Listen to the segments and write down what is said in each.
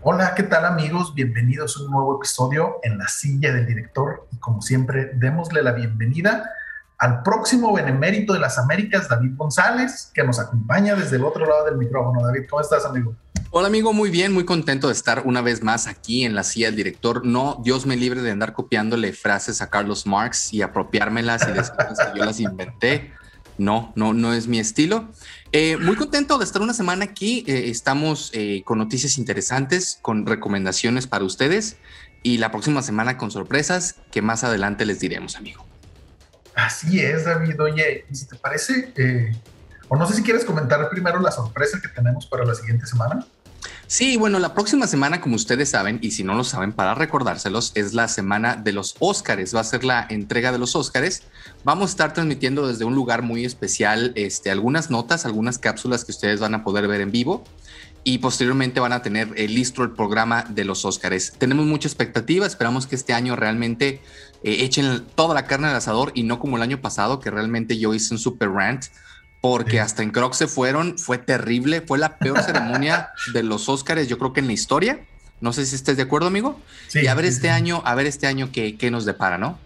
Hola, ¿qué tal amigos? Bienvenidos a un nuevo episodio en la silla del director y como siempre, démosle la bienvenida al próximo benemérito de las Américas, David González, que nos acompaña desde el otro lado del micrófono. David, ¿cómo estás, amigo? Hola amigo, muy bien, muy contento de estar una vez más aquí en la silla del director. No, Dios me libre de andar copiándole frases a Carlos Marx y apropiármelas y decir que yo las inventé. No, no, no es mi estilo. Eh, muy contento de estar una semana aquí. Eh, estamos eh, con noticias interesantes, con recomendaciones para ustedes y la próxima semana con sorpresas que más adelante les diremos, amigo. Así es, David. Oye, si te parece, o no sé si quieres comentar primero la sorpresa que tenemos para la siguiente semana. Sí, bueno, la próxima semana, como ustedes saben, y si no lo saben, para recordárselos, es la semana de los Óscares. Va a ser la entrega de los Óscares. Vamos a estar transmitiendo desde un lugar muy especial este, algunas notas, algunas cápsulas que ustedes van a poder ver en vivo. Y posteriormente van a tener eh, listo el programa de los Óscares. Tenemos mucha expectativa, esperamos que este año realmente eh, echen toda la carne al asador y no como el año pasado, que realmente yo hice un super rant porque hasta en Crocs se fueron, fue terrible, fue la peor ceremonia de los Óscares, yo creo que en la historia. No sé si estés de acuerdo, amigo. Sí, y a ver este año, a ver este año qué, nos depara, ¿no?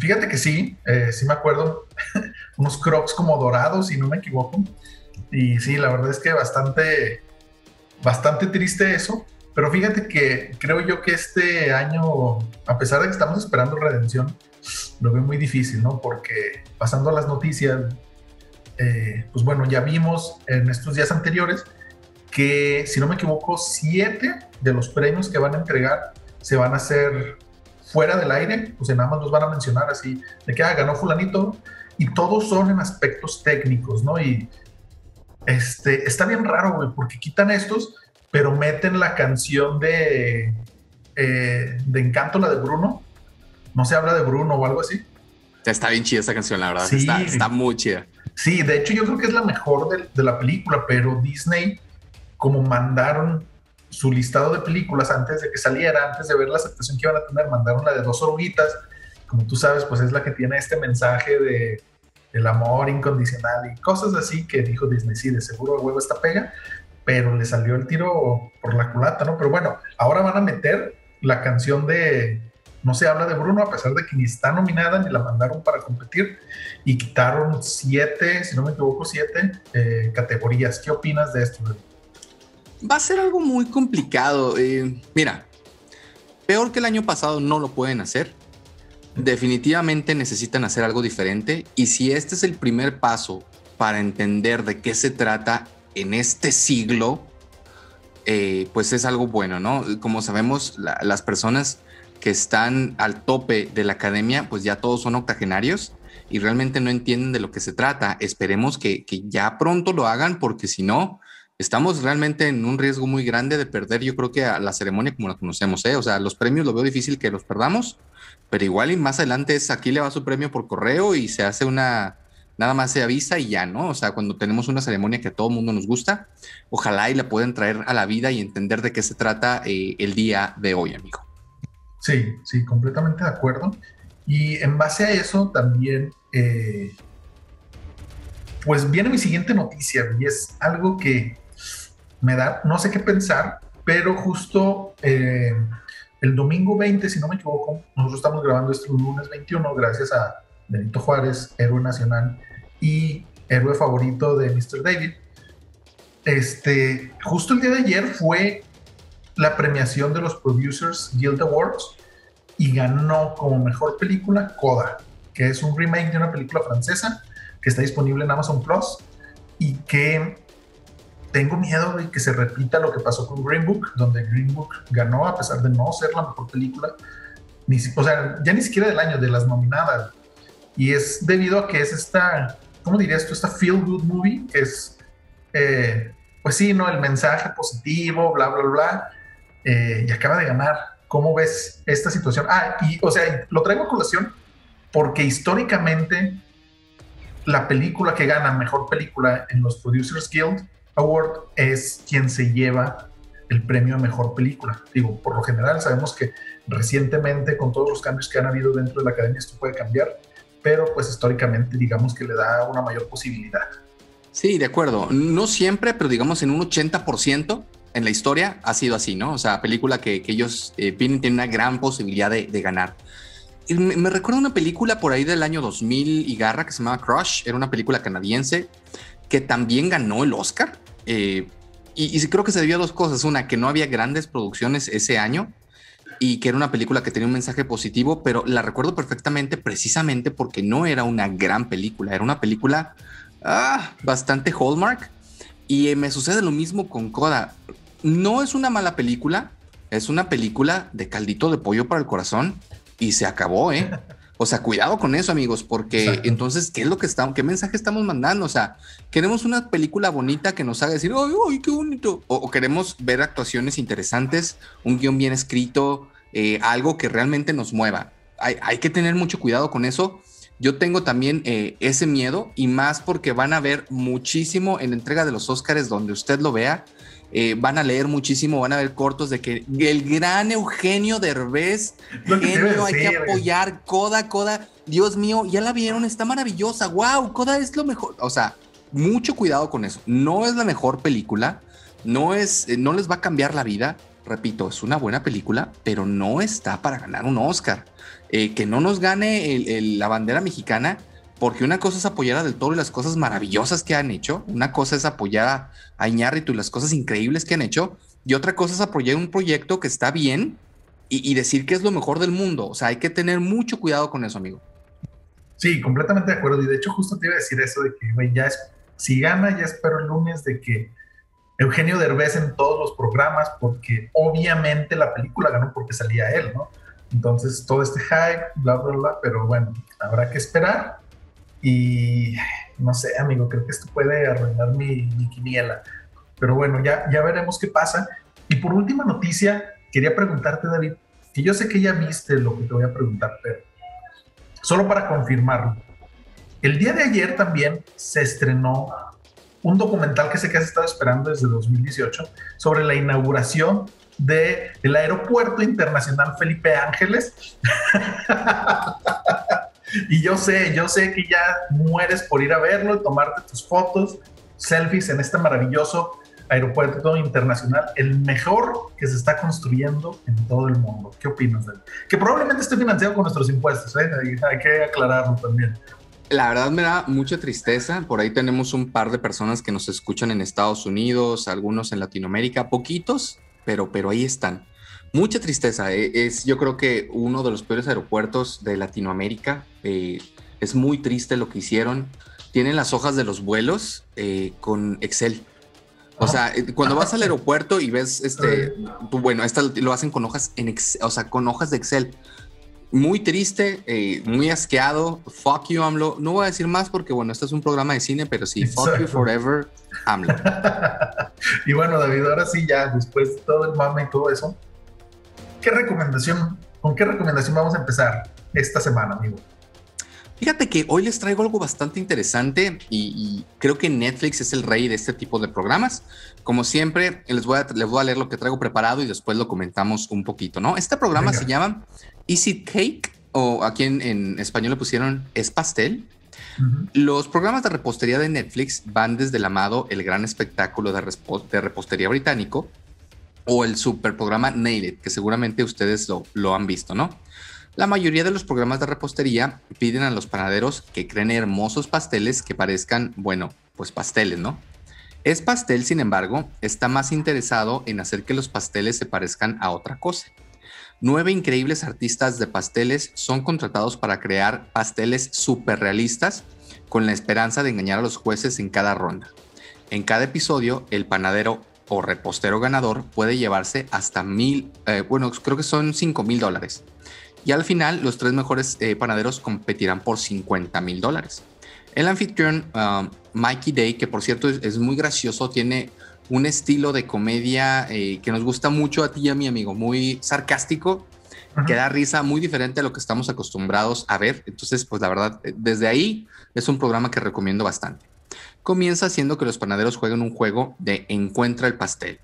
Fíjate que sí, eh, sí me acuerdo, unos Crocs como dorados, si no me equivoco. Y sí, la verdad es que bastante, bastante triste eso. Pero fíjate que creo yo que este año, a pesar de que estamos esperando redención, lo veo muy difícil, ¿no? Porque pasando a las noticias, eh, pues bueno, ya vimos en estos días anteriores que, si no me equivoco, siete de los premios que van a entregar se van a hacer fuera del aire, sea, nada más los van a mencionar así, de que ah, ganó fulanito, y todos son en aspectos técnicos, ¿no? Y este, está bien raro, güey, porque quitan estos, pero meten la canción de, eh, de Encanto, la de Bruno. No se habla de Bruno o algo así. Está bien chida esa canción, la verdad. Sí. Está, está muy chida. Sí, de hecho yo creo que es la mejor de, la película, pero Disney, como mandaron su listado de películas antes de que saliera, antes de ver la aceptación que iban a tener, mandaron la de dos oruguitas, como tú sabes, pues es la que tiene este mensaje de el amor incondicional y cosas así que dijo Disney, sí, de seguro el huevo está pega, pero le salió el tiro por la culata, ¿no? Pero bueno, ahora van a meter la canción de no se habla de Bruno a pesar de que ni está nominada ni la mandaron para competir y quitaron siete, si no me equivoco, siete eh, categorías. ¿Qué opinas de esto? Va a ser algo muy complicado. Eh, mira, peor que el año pasado no lo pueden hacer. Definitivamente necesitan hacer algo diferente y si este es el primer paso para entender de qué se trata en este siglo, eh, pues es algo bueno, ¿no? Como sabemos, las personas que están al tope de la academia, pues ya todos son octogenarios y realmente no entienden de lo que se trata. Esperemos que, ya pronto lo hagan porque si no, estamos realmente en un riesgo muy grande de perder, yo creo que a la ceremonia como la conocemos, ¿eh? O sea, los premios lo veo difícil que los perdamos, pero igual y más adelante es aquí le va su premio por correo y se hace una, nada más se avisa y ya, ¿no? O sea, cuando tenemos una ceremonia que a todo mundo nos gusta, ojalá y la puedan traer a la vida y entender de qué se trata eh, el día de hoy, amigo. Sí, sí, completamente de acuerdo. Y en base a eso también, eh, pues viene mi siguiente noticia y es algo que me da, no sé qué pensar, pero justo eh, el domingo 20, si no me equivoco, nosotros estamos grabando este lunes 21 gracias a Benito Juárez, héroe nacional y héroe favorito de Mr. David. Este, justo el día de ayer fue la premiación de los Producers Guild Awards y ganó como mejor película Coda, que es un remake de una película francesa que está disponible en Amazon Plus y que tengo miedo de que se repita lo que pasó con Green Book, donde Green Book ganó a pesar de no ser la mejor película, ni, o sea, ya ni siquiera del año, de las nominadas. Y es debido a que es esta, ¿cómo dirías tú? Esta feel good movie, que es, eh, pues sí, ¿no? El mensaje positivo, bla, bla, bla, eh, y acaba de ganar. ¿Cómo ves esta situación? Ah, y o sea, lo traigo a colación porque históricamente la película que gana mejor película en los Producers Guild Award es quien se lleva el premio a mejor película. Digo, por lo general sabemos que recientemente con todos los cambios que han habido dentro de la academia esto puede cambiar, pero pues históricamente digamos que le da una mayor posibilidad. Sí, de acuerdo. No siempre, pero digamos en un 80% en la historia ha sido así, ¿no? O sea, película que, ellos eh, tienen una gran posibilidad de, ganar. me, me, recuerda una película por ahí del año 2000 y garra que se llamaba Crush, era una película canadiense que también ganó el Oscar. Eh, y, y, creo que se debió a dos cosas. Una, que no había grandes producciones ese año y que era una película que tenía un mensaje positivo, pero la recuerdo perfectamente precisamente porque no era una gran película, era una película ah, bastante hallmark. Y me sucede lo mismo con Coda. No es una mala película, es una película de caldito de pollo para el corazón y se acabó, ¿eh? O sea, cuidado con eso, amigos, porque entonces, ¿qué es lo que estamos, qué mensaje estamos mandando? O sea, queremos una película bonita que nos haga decir, ¡ay, ay qué bonito! O, queremos ver actuaciones interesantes, un guion bien escrito, eh, algo que realmente nos mueva. Hay, que tener mucho cuidado con eso. Yo tengo también eh, ese miedo y más porque van a ver muchísimo en la entrega de los Óscares donde usted lo vea eh, van a leer muchísimo, van a ver cortos de que el gran Eugenio Derbez, genio, hay que apoyar, Coda, Coda, Dios mío, ya la vieron, está maravillosa, wow, Coda es lo mejor, o sea, mucho cuidado con eso, no es la mejor película, no es, eh, no les va a cambiar la vida, repito, es una buena película, pero no está para ganar un Oscar, eh, que no nos gane la bandera mexicana, porque una cosa es apoyar a Del Toro y las cosas maravillosas que han hecho, una cosa es apoyar a Iñárritu y las cosas increíbles que han hecho, y otra cosa es apoyar un proyecto que está bien y, decir que es lo mejor del mundo. O sea, hay que tener mucho cuidado con eso, amigo. Sí, completamente de acuerdo. Y de hecho, justo te iba a decir eso de que, güey, ya es, si gana, ya espero el lunes de que Eugenio Derbez en todos los programas, porque obviamente la película ganó porque salía él, ¿no? Entonces, todo este hype, bla, bla, bla, pero bueno, habrá que esperar. Y no sé, amigo, creo que esto puede arruinar mi, mi quiniela. Pero bueno, ya, ya veremos qué pasa. Y por última noticia, quería preguntarte, David, que yo sé que ya viste lo que te voy a preguntar, pero solo para confirmarlo. El día de ayer también se estrenó un documental que sé que has estado esperando desde 2018 sobre la inauguración del el Aeropuerto Internacional Felipe Ángeles. Y yo sé, yo sé que ya mueres por ir a verlo tomarte tus fotos, selfies en este maravilloso aeropuerto internacional, el mejor que se está construyendo en todo el mundo. ¿Qué opinas de él? Que probablemente esté financiado con nuestros impuestos, ¿eh? hay, que aclararlo también. La verdad me da mucha tristeza. Por ahí tenemos un par de personas que nos escuchan en Estados Unidos, algunos en Latinoamérica, poquitos, pero, pero ahí están. Mucha tristeza. Eh, es, yo creo que uno de los peores aeropuertos de Latinoamérica. Eh, es muy triste lo que hicieron. Tienen las hojas de los vuelos eh, con Excel. O sea, cuando vas al aeropuerto y ves este, bueno, esta lo hacen con hojas en Excel, o sea, con hojas de Excel. Muy triste, muy asqueado. Fuck you, AMLO. No voy a decir más porque, bueno, este es un programa de cine, pero sí, fuck you forever, AMLO. y bueno, David, ahora sí, ya después de todo el mame y todo eso, ¿qué recomendación, con qué recomendación vamos a empezar esta semana, amigo? Fíjate que hoy les traigo algo bastante interesante y, creo que Netflix es el rey de este tipo de programas. Como siempre, les voy a, les voy a leer lo que traigo preparado y después lo comentamos un poquito, ¿no? Este programa se llama Easy Cake o aquí en, español le pusieron Es Pastel. Los programas de repostería de Netflix van desde el amado El Gran Espectáculo de, de Repostería Británico o el super programa Nailed, que seguramente ustedes lo, han visto, ¿no? La mayoría de los programas de repostería piden a los panaderos que creen hermosos pasteles que parezcan, bueno, pues pasteles, ¿no? Es pastel, sin embargo, está más interesado en hacer que los pasteles se parezcan a otra cosa. Nueve increíbles artistas de pasteles son contratados para crear pasteles súper realistas con la esperanza de engañar a los jueces en cada ronda. En cada episodio, el panadero o repostero ganador puede llevarse hasta mil, eh, bueno, creo que son cinco mil dólares. Y al final, los tres mejores eh, panaderos competirán por 50 mil dólares. El anfitrión, um, Mikey Day, que por cierto es, muy gracioso, tiene un estilo de comedia eh, que nos gusta mucho a ti y a mi amigo, muy sarcástico, que da risa, muy diferente a lo que estamos acostumbrados a ver. Entonces, pues la verdad, desde ahí es un programa que recomiendo bastante comienza haciendo que los panaderos jueguen un juego de encuentra el pastel.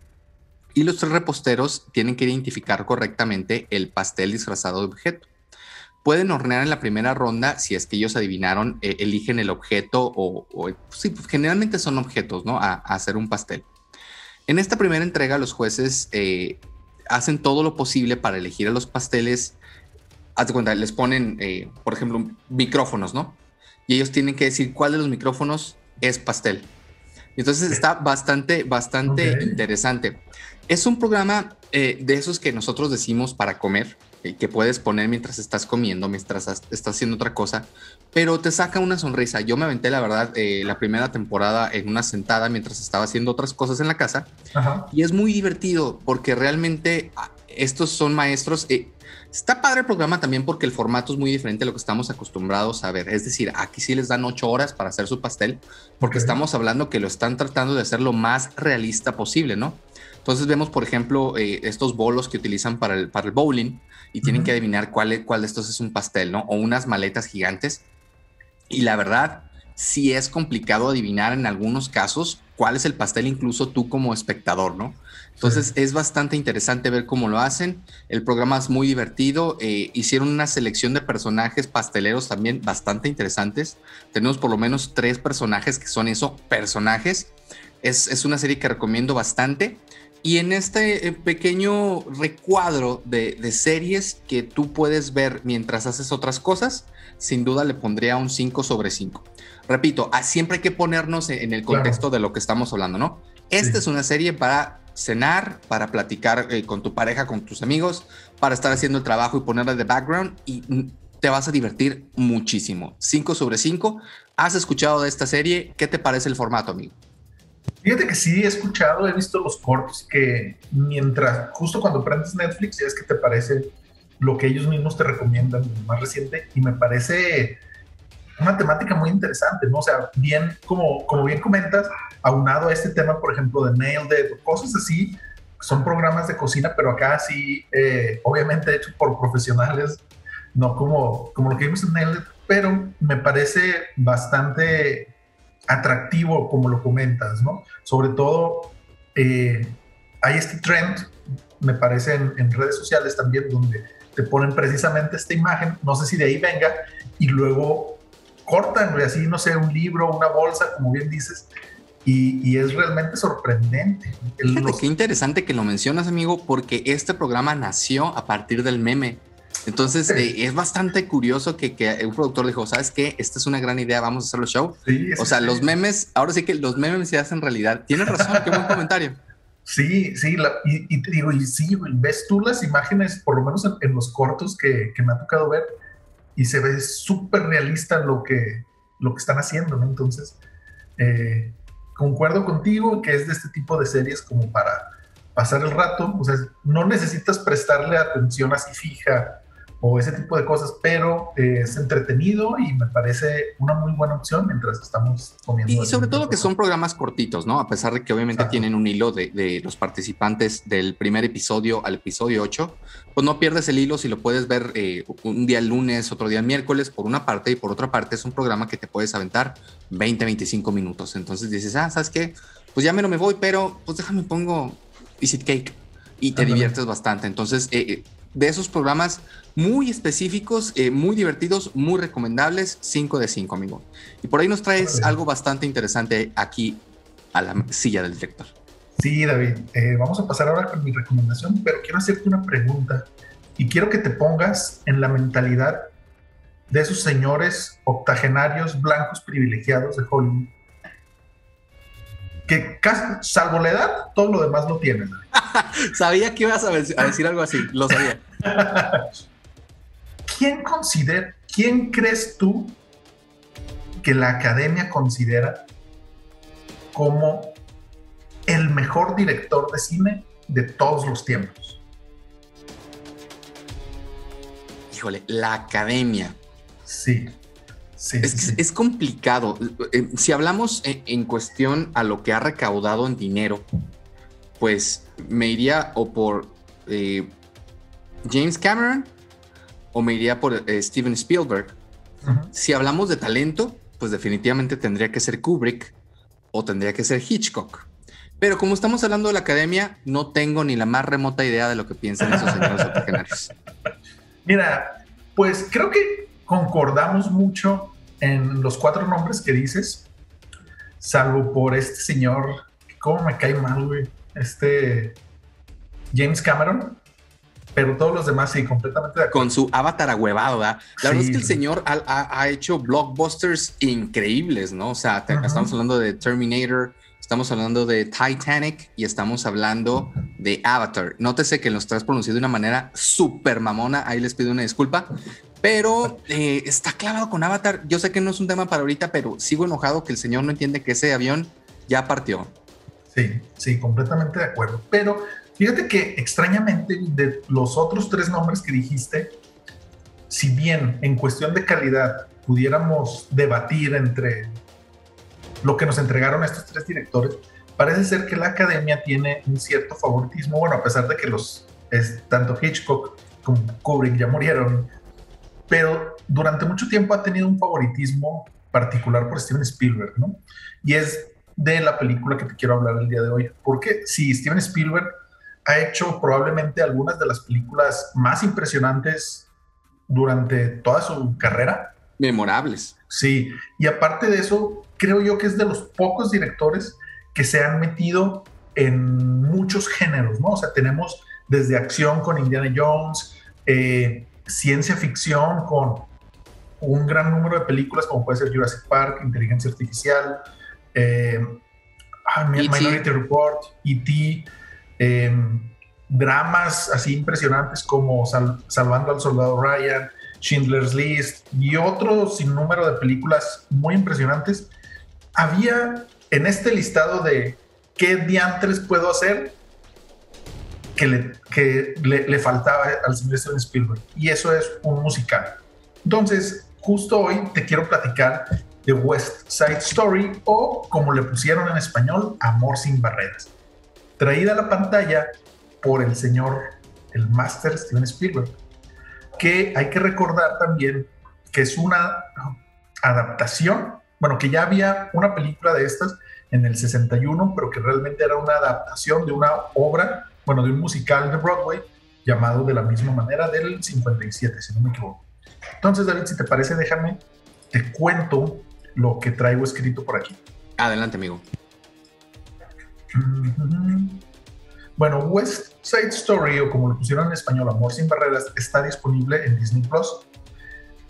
Y los tres reposteros tienen que identificar correctamente el pastel disfrazado de objeto. Pueden hornear en la primera ronda si es que ellos adivinaron, eh, eligen el objeto o, sí, pues, generalmente son objetos, ¿no? A, hacer un pastel. En esta primera entrega, los jueces eh, hacen todo lo posible para elegir a los pasteles. Haz de cuenta, les ponen, eh, por ejemplo, micrófonos, ¿no? Y ellos tienen que decir cuál de los micrófonos es pastel. Entonces está bastante, bastante interesante. Es un programa eh, de esos que nosotros decimos para comer, eh, que puedes poner mientras estás comiendo, mientras estás haciendo otra cosa, pero te saca una sonrisa. Yo me aventé, la verdad, eh, la primera temporada en una sentada mientras estaba haciendo otras cosas en la casa. Y es muy divertido porque realmente ah, estos son maestros. Está padre el programa también porque el formato es muy diferente a lo que estamos acostumbrados a ver. Es decir, aquí sí les dan ocho horas para hacer su pastel, porque estamos hablando que lo están tratando de hacer lo más realista posible, ¿no? Entonces vemos, por ejemplo, eh, estos bolos que utilizan para el, para el bowling y tienen que adivinar cuál, cuál de estos es un pastel, ¿no? O unas maletas gigantes. Y la verdad, sí es complicado adivinar en algunos casos cuál es el pastel, incluso tú como espectador, ¿no? Entonces es bastante interesante ver cómo lo hacen. El programa es muy divertido. Eh, hicieron una selección de personajes pasteleros también bastante interesantes. Tenemos por lo menos tres personajes que son eso, personajes. Es, una serie que recomiendo bastante. Y en este eh, pequeño recuadro de, series que tú puedes ver mientras haces otras cosas, sin duda le pondría un 5 sobre 5. Repito, siempre hay que ponernos en el contexto de lo que estamos hablando, ¿no? Esta es una serie para cenar, para platicar eh, con tu pareja, con tus amigos, para estar haciendo el trabajo y ponerle de background y te vas a divertir muchísimo. 5 sobre 5. ¿Has escuchado de esta serie? ¿Qué te parece el formato, amigo? Fíjate que sí he escuchado, he visto los cortos que mientras, justo cuando prendes Netflix, ya es que te parece lo que ellos mismos te recomiendan, más reciente, y me parece una temática muy interesante, ¿no? O sea, bien, como, como bien comentas, aunado a este tema, por ejemplo, de Nailed It, cosas así, son programas de cocina, pero acá sí, eh, obviamente hecho por profesionales, no como, como lo que vimos en Nailed pero me parece bastante atractivo como lo comentas, ¿no? Sobre todo, eh, hay este trend, me parece, en, en redes sociales también, donde te ponen precisamente esta imagen, no sé si de ahí venga, y luego cortan, así, no sé, un libro, una bolsa, como bien dices, y, es realmente sorprendente. Fíjate qué interesante que lo mencionas, amigo, porque este programa nació a partir del meme. Entonces eh, es bastante curioso que, que, un productor dijo, ¿sabes qué? Esta es una gran idea, vamos a hacer los show. o sea, los memes, ahora sí que los memes se hacen realidad. Tienes razón, qué buen comentario. Sí, sí, y, te digo, y sí, ves tú las imágenes, por lo menos en, los cortos que, que, me ha tocado ver, y se ve súper realista lo que, lo que están haciendo, ¿no? Entonces, eh, concuerdo contigo que es de este tipo de series como para pasar el rato, o sea, no necesitas prestarle atención así fija o ese tipo de cosas, pero eh, es entretenido y me parece una muy buena opción mientras estamos comiendo. Y sobre todo que son programas cortitos, ¿no? A pesar de que obviamente tienen un hilo de, los participantes del primer episodio al episodio 8, pues no pierdes el hilo si lo puedes ver eh, un día lunes, otro día miércoles, por una parte, y por otra parte es un programa que te puedes aventar 20, 25 minutos. Entonces dices, ah, ¿sabes qué? Pues ya me no me voy, pero pues déjame pongo Visit Cake y te diviertes bastante. Entonces, eh, de esos programas muy específicos, eh, muy divertidos, muy recomendables, 5 de 5, amigo. Y por ahí nos traes algo bastante interesante aquí a la silla del director. Sí, David, eh, vamos a pasar ahora con mi recomendación, pero quiero hacerte una pregunta y quiero que te pongas en la mentalidad de esos señores octogenarios blancos privilegiados de Hollywood que salvo la edad, todo lo demás lo tienen. sabía que ibas a, decir algo así, lo sabía. ¿Quién considera, quién crees tú que la academia considera como el mejor director de cine de todos los tiempos? Híjole, la academia. Sí es, complicado. Eh, si hablamos en, cuestión a lo que ha recaudado en dinero, pues me iría o por eh, James Cameron o me iría por eh, Steven Spielberg. Si hablamos de talento, pues definitivamente tendría que ser Kubrick o tendría que ser Hitchcock. Pero como estamos hablando de la academia, no tengo ni la más remota idea de lo que piensan esos señores octogenarios. Mira, pues creo que concordamos mucho en los cuatro nombres que dices, salvo por este señor, ¿cómo me cae mal, güey? Este James Cameron, pero todos los demás sí, completamente de acuerdo. Con su avatar ahuevado, ¿verdad? La verdad es que el señor ha, hecho blockbusters increíbles, ¿no? O sea, estamos hablando de Terminator, estamos hablando de Titanic y estamos hablando de Avatar. Nótese que los tres pronunciado de una manera súper mamona, ahí les pido una disculpa, pero eh, está clavado con Avatar. Yo sé que no es un tema para ahorita, pero sigo enojado que el señor no entiende que ese avión ya partió. Sí, sí, completamente de acuerdo. Pero fíjate que extrañamente de los otros tres nombres que dijiste, si bien en cuestión de calidad pudiéramos debatir entre lo que nos entregaron estos tres directores, parece ser que la academia tiene un cierto favoritismo, bueno, a pesar de que los tanto Hitchcock como Kubrick ya murieron, pero durante mucho tiempo ha tenido un favoritismo particular por Steven Spielberg, ¿no? Y es de la película que te quiero hablar el día de hoy, porque si Steven Spielberg ha hecho probablemente algunas de las películas más impresionantes durante toda su carrera. Memorables. Sí, y aparte de eso, creo yo que es de los pocos directores que se han metido en muchos géneros, ¿no? O sea, tenemos desde acción con Indiana Jones, eh, ciencia ficción con un gran número de películas como puede ser Jurassic Park, Inteligencia Artificial, eh, ah, e Minority Report, E.T., em, dramas así impresionantes como Salvando al Soldado Ryan, Schindler's List y otro sinnúmero de películas muy impresionantes. Había en este listado de qué diantres puedo hacer, que le, que le, faltaba al señor Steven Spielberg. Y eso es un musical. Entonces, justo hoy te quiero platicar de West Side Story o como le pusieron en español, Amor sin barreras. Traída a la pantalla por el señor, el máster Steven Spielberg. Que hay que recordar también que es una adaptación, bueno, que ya había una película de estas en el 61, pero que realmente era una adaptación de una obra bueno, de un musical de Broadway llamado de la misma manera del 57, si no me equivoco. Entonces, David, si te parece, déjame, te cuento lo que traigo escrito por aquí. Adelante, amigo. Bueno, West Side Story, o como lo pusieron en español, Amor sin Barreras, está disponible en Disney Plus.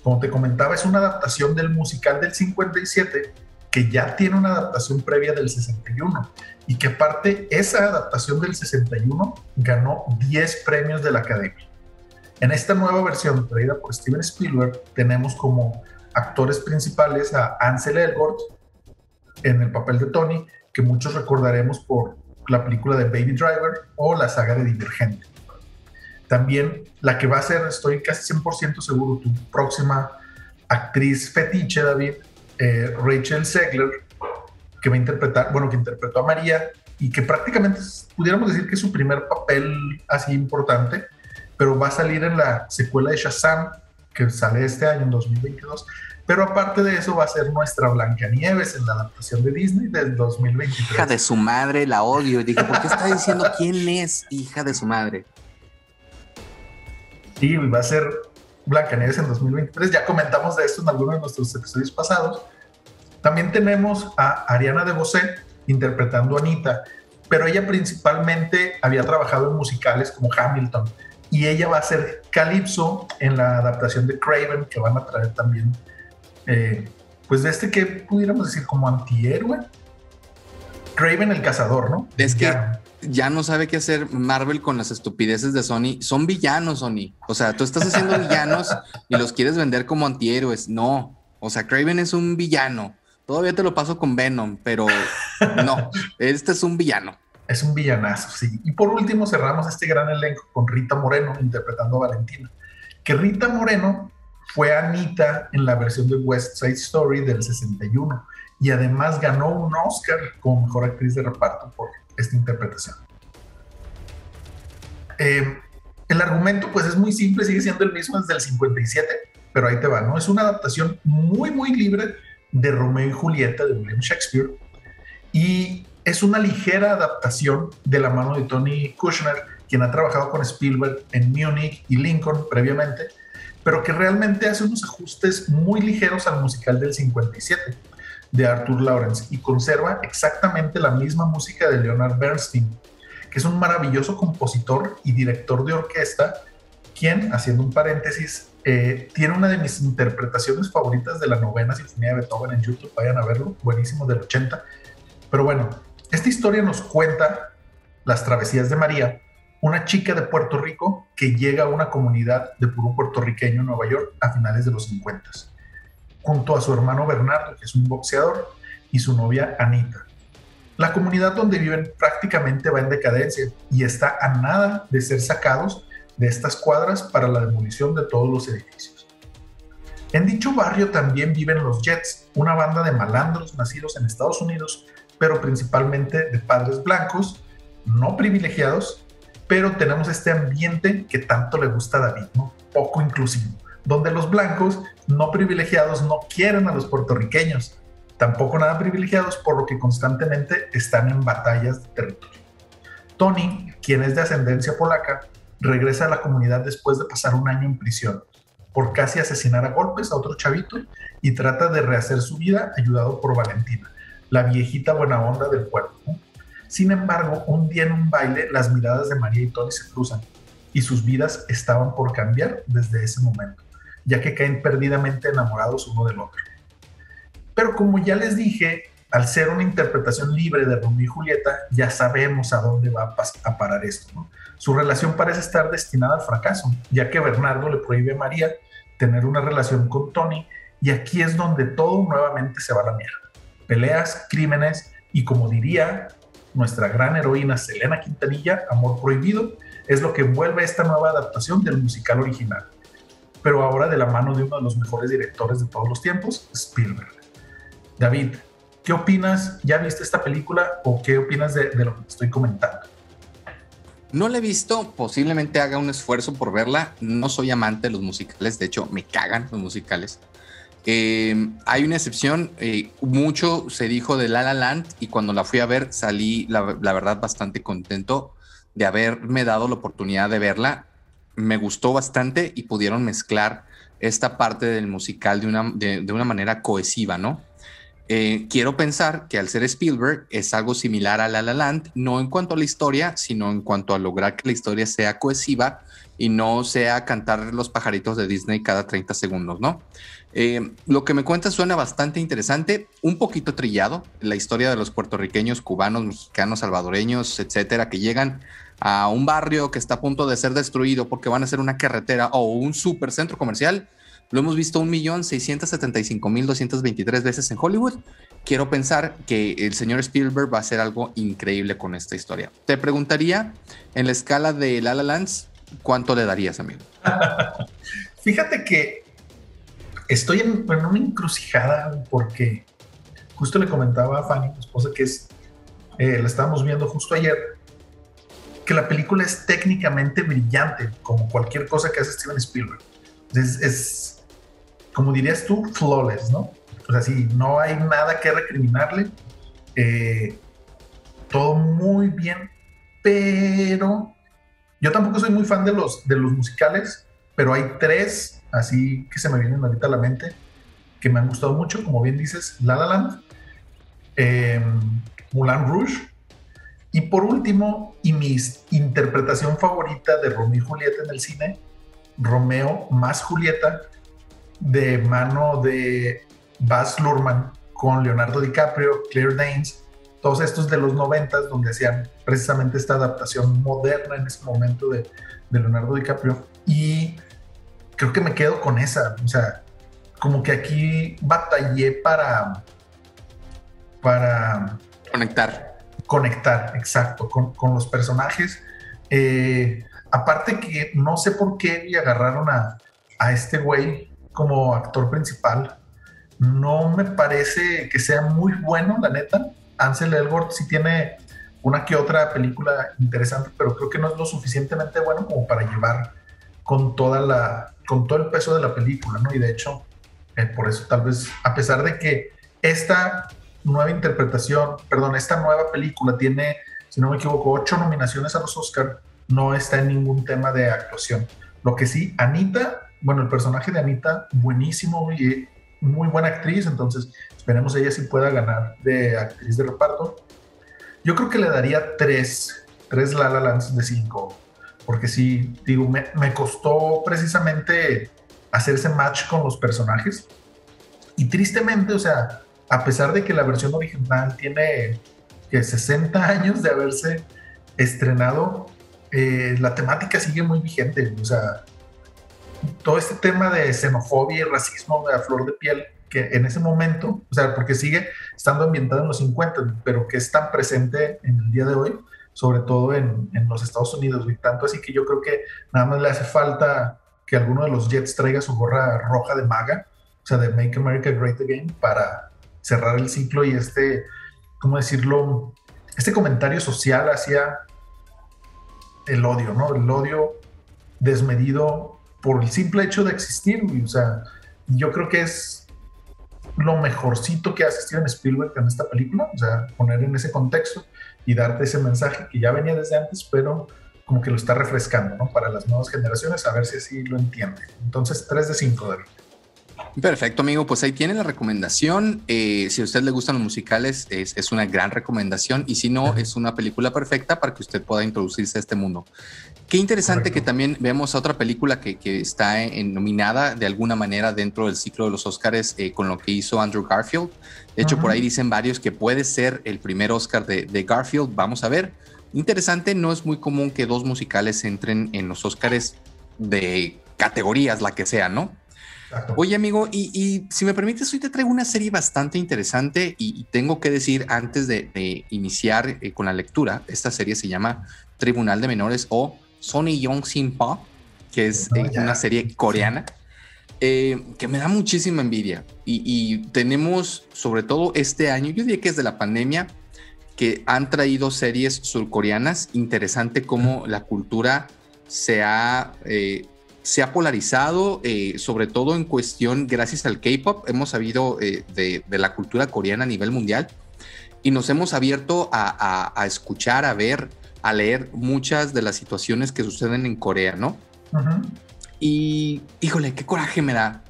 Como te comentaba, es una adaptación del musical del 57 que ya tiene una adaptación previa del 61 y que aparte esa adaptación del 61 ganó 10 premios de la Academia. En esta nueva versión traída por Steven Spielberg tenemos como actores principales a Ansel Elgort en el papel de Tony, que muchos recordaremos por la película de Baby Driver o la saga de Divergente. También la que va a ser, estoy casi 100% seguro, tu próxima actriz fetiche, David, eh, Rachel Segler, que va a interpretar, bueno, que interpretó a María y que prácticamente pudiéramos decir que es su primer papel así importante, pero va a salir en la secuela de Shazam, que sale este año, en 2022. Pero aparte de eso, va a ser nuestra Blancanieves en la adaptación de Disney del 2023. Hija de su madre, la odio. Dije, ¿por qué está diciendo quién es hija de su madre? Sí, va a ser Blancanieves en 2023. Ya comentamos de esto en algunos de nuestros episodios pasados. También tenemos a Ariana DeBose interpretando a Anita, pero ella principalmente había trabajado en musicales como Hamilton y ella va a ser Calypso en la adaptación de Craven que van a traer también, eh, pues de este que pudiéramos decir como antihéroe. Craven el cazador, ¿no? Es que ya no sabe qué hacer Marvel con las estupideces de Sony. Son villanos, Sony. O sea, tú estás haciendo villanos y los quieres vender como antihéroes. No. O sea, Craven es un villano. Todavía te lo paso con Venom, pero no. Este es un villano. Es un villanazo, sí. Y por último cerramos este gran elenco con Rita Moreno interpretando a Valentina. Que Rita Moreno fue Anita en la versión de West Side Story del 61 y además ganó un Oscar como mejor actriz de reparto por esta interpretación. Eh, el argumento pues es muy simple, sigue siendo el mismo desde el 57, pero ahí te va, ¿no? Es una adaptación muy, muy libre de Romeo y Julieta de William Shakespeare y es una ligera adaptación de la mano de Tony Kushner, quien ha trabajado con Spielberg en Munich y Lincoln previamente, pero que realmente hace unos ajustes muy ligeros al musical del 57 de Arthur Lawrence y conserva exactamente la misma música de Leonard Bernstein. que es un maravilloso compositor y director de orquesta, quien, haciendo un paréntesis, eh, tiene una de mis interpretaciones favoritas de la novena sinfonía de Beethoven en YouTube, vayan a verlo, buenísimo del 80. Pero bueno, esta historia nos cuenta las travesías de María, una chica de Puerto Rico que llega a una comunidad de puro puertorriqueño en Nueva York a finales de los 50, junto a su hermano Bernardo, que es un boxeador, y su novia Anita. La comunidad donde viven prácticamente va en decadencia y está a nada de ser sacados de estas cuadras para la demolición de todos los edificios. En dicho barrio también viven los Jets, una banda de malandros nacidos en Estados Unidos, pero principalmente de padres blancos, no privilegiados, pero tenemos este ambiente que tanto le gusta a David, ¿no? poco inclusivo, donde los blancos no privilegiados no quieren a los puertorriqueños, tampoco nada privilegiados, por lo que constantemente están en batallas de territorio. Tony, quien es de ascendencia polaca, regresa a la comunidad después de pasar un año en prisión por casi asesinar a golpes a otro chavito y trata de rehacer su vida ayudado por Valentina, la viejita buena onda del pueblo. Sin embargo, un día en un baile las miradas de María y Tony se cruzan y sus vidas estaban por cambiar desde ese momento, ya que caen perdidamente enamorados uno del otro. Pero como ya les dije, al ser una interpretación libre de Romeo y Julieta, ya sabemos a dónde va a, parar esto. Su relación parece estar destinada al fracaso, ya que Bernardo le prohíbe a María tener una relación con Tony, y aquí es donde todo nuevamente se va a la mierda. Peleas, crímenes y como diría nuestra gran heroína Selena Quintanilla, Amor Prohibido, es lo que envuelve esta nueva adaptación del musical original, pero ahora de la mano de uno de los mejores directores de todos los tiempos, Spielberg. David, ¿qué opinas? ¿Ya viste esta película o qué opinas de, lo que estoy comentando? No la he visto, posiblemente haga un esfuerzo por verla. No soy amante de los musicales, de hecho me cagan los musicales. Eh, hay una excepción, eh, mucho se dijo de La La Land y cuando la fui a ver salí, la, verdad, bastante contento de haberme dado la oportunidad de verla. Me gustó bastante y pudieron mezclar esta parte del musical de una, de una manera cohesiva, ¿no? Eh, quiero pensar que al ser Spielberg es algo similar a La La Land, no en cuanto a la historia, sino en cuanto a lograr que la historia sea cohesiva y no sea cantar los pajaritos de Disney cada 30 segundos, ¿no? Eh, lo que me cuentas suena bastante interesante, un poquito trillado, la historia de los puertorriqueños, cubanos, mexicanos, salvadoreños, etcétera, que llegan a un barrio que está a punto de ser destruido porque van a hacer una carretera o un supercentro comercial lo hemos visto 1.675.223 veces en Hollywood. Quiero pensar que el señor Spielberg va a hacer algo increíble con esta historia. Te preguntaría, en la escala de La La Lands, ¿cuánto le darías, amigo? Fíjate que estoy en, una encrucijada porque justo le comentaba a Fanny, mi esposa, que es, eh, la estábamos viendo justo ayer, que la película es técnicamente brillante, como cualquier cosa que hace Steven Spielberg. es como dirías tú, flawless, ¿no? O sea, sí, no hay nada que recriminarle. Eh, todo muy bien, pero yo tampoco soy muy fan de los, de los musicales, pero hay tres así que se me vienen ahorita a la mente que me han gustado mucho, como bien dices, La La Land, em, Moulin Rouge, y por último, y mi interpretación favorita de Romeo y Julieta en el cine, Romeo más Julieta, de mano de Baz Luhrmann con Leonardo DiCaprio, Claire Danes, todos estos de los noventas donde hacían precisamente esta adaptación moderna en ese momento de, Leonardo DiCaprio y creo que me quedo con esa, o sea, como que aquí batallé para para conectar. Conectar, exacto, con, los personajes. Eh, aparte que no sé por qué agarraron a, a este güey como actor principal. No me parece que sea muy bueno, la neta. Ansel Elgort sí tiene una que otra película interesante, pero creo que no es lo suficientemente bueno como para llevar con toda la con todo el peso de la película, ¿no? Y de hecho, eh, por eso tal vez, a pesar de que esta nueva interpretación, perdón, esta nueva película tiene, si no me equivoco, ocho nominaciones a los Oscar, no está en ningún tema de actuación. Lo que sí, Anita bueno, el personaje de Anita, buenísimo y muy buena actriz, entonces esperemos ella si pueda ganar de actriz de reparto. Yo creo que le daría tres, tres La La de cinco. Porque sí, digo, me, costó precisamente hacer ese match con los personajes. Y tristemente, o sea, a pesar de que la versión original tiene que 60 años de haberse estrenado, eh, la temática sigue muy vigente. O sea, todo este tema de xenofobia y racismo a flor de piel, que en ese momento, o sea, porque sigue estando ambientado en los 50, pero que es tan presente en el día de hoy, sobre todo en, en los Estados Unidos, y tanto así que yo creo que nada más le hace falta que alguno de los Jets traiga su gorra roja de maga, o sea, de Make America Great Again, para cerrar el ciclo y este, ¿cómo decirlo? Este comentario social hacia el odio, ¿no? El odio desmedido por el simple hecho de existir, o sea, yo creo que es lo mejorcito que hace Steven Spielberg en esta película, o sea, poner en ese contexto y darte ese mensaje que ya venía desde antes, pero como que lo está refrescando, ¿no? Para las nuevas generaciones, a ver si así lo entienden. Entonces, 3 de 5, David. Perfecto, amigo. Pues ahí tiene la recomendación. Eh, si a usted le gustan los musicales, es, una gran recomendación. Y si no, es una película perfecta para que usted pueda introducirse a este mundo. Qué interesante que también veamos otra película que, está nominada de alguna manera dentro del ciclo de los Oscars eh, con lo que hizo Andrew Garfield. De hecho, por ahí dicen varios que puede ser el primer Oscar de, de Garfield. Vamos a ver. Interesante, no es muy común que dos musicales entren en los Oscars de categorías, la que sea, ¿no? Oye, amigo, y, si me permites, hoy te traigo una serie bastante interesante y, tengo que decir antes de, iniciar eh, con la lectura, esta serie se llama Tribunal de Menores o Sony Young Sin Pa, que es eh, una serie coreana. Eh, que me da muchísima envidia. Y, y, tenemos sobre todo este año, yo diría que es de la pandemia, que han traído series surcoreanas, interesante cómo la cultura se ha se ha polarizado, eh, sobre todo en cuestión, gracias al K-pop, hemos sabido eh, de, la cultura coreana a nivel mundial y nos hemos abierto a, escuchar, a ver, a leer muchas de las situaciones que suceden en Corea, ¿no? Y híjole, qué coraje me da.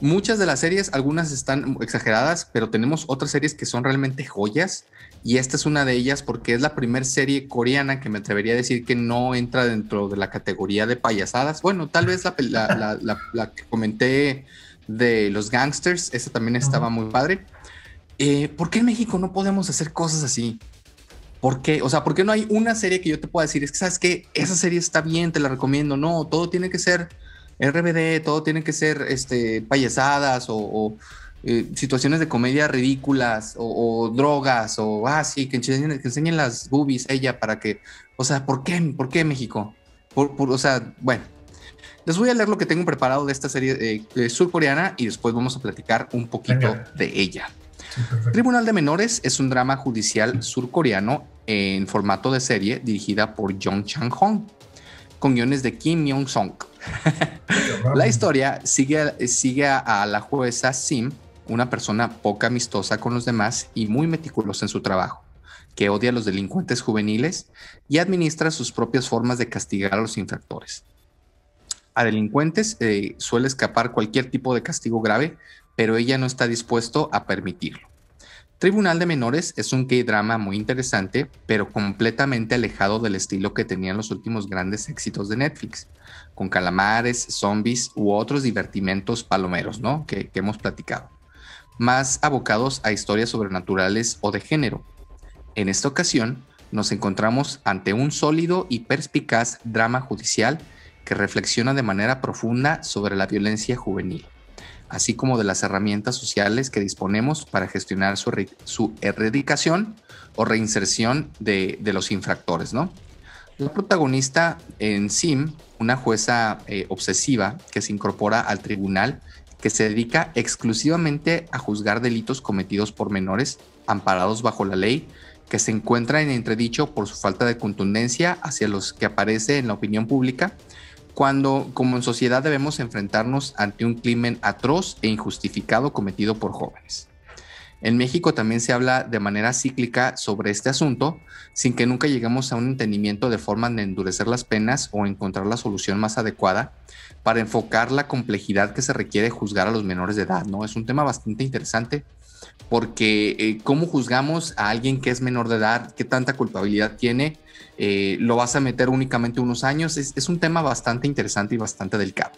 Muchas de las series, algunas están exageradas, pero tenemos otras series que son realmente joyas y esta es una de ellas porque es la primera serie coreana que me atrevería a decir que no entra dentro de la categoría de payasadas. Bueno, tal vez la, que comenté de los gangsters, esa también estaba muy padre. Eh, ¿Por qué en México no podemos hacer cosas así? ¿Por qué? O sea, ¿por qué no hay una serie que yo te pueda decir? Es que sabes que esa serie está bien, te la recomiendo. No, todo tiene que ser RBD, todo tiene que ser este, payasadas o eh, situaciones de comedia ridículas o, drogas o así, ah, que, enseñen, que enseñen las boobies ella para que, o sea, ¿por qué? ¿Por qué México? Por, o sea, bueno, les voy a leer lo que tengo preparado de esta serie eh, surcoreana y después vamos a platicar un poquito de ella. Tribunal de Menores es un drama judicial surcoreano en formato de serie dirigida por Jong Chang-hong con guiones de Kim Myung-song. la historia sigue, sigue a la jueza Sim una persona poco amistosa con los demás y muy meticulosa en su trabajo, que odia a los delincuentes juveniles y administra sus propias formas de castigar a los infractores. A delincuentes eh, suele escapar cualquier tipo de castigo grave, pero ella no está dispuesto a permitirlo. Tribunal de Menores es un K-drama muy interesante, pero completamente alejado del estilo que tenían los últimos grandes éxitos de Netflix, con calamares, zombies u otros divertimentos palomeros, ¿no? que hemos platicado más abocados a historias sobrenaturales o de género. En esta ocasión, nos encontramos ante un sólido y perspicaz drama judicial que reflexiona de manera profunda sobre la violencia juvenil, así como de las herramientas sociales que disponemos para gestionar su, erradicación o reinserción de, los infractores. ¿no? La protagonista en Sim, una jueza eh, obsesiva que se incorpora al tribunal que se dedica exclusivamente a juzgar delitos cometidos por menores amparados bajo la ley, que se encuentra en entredicho por su falta de contundencia hacia los que aparece en la opinión pública, cuando como en sociedad debemos enfrentarnos ante un crimen atroz e injustificado cometido por jóvenes. En México también se habla de manera cíclica sobre este asunto, sin que nunca lleguemos a un entendimiento de forma de endurecer las penas o encontrar la solución más adecuada para enfocar la complejidad que se requiere juzgar a los menores de edad, ¿no? Es un tema bastante interesante. porque eh, cómo juzgamos a alguien que es menor de edad, qué tanta culpabilidad tiene, eh, lo vas a meter únicamente unos años, es, un tema bastante interesante y bastante delicado.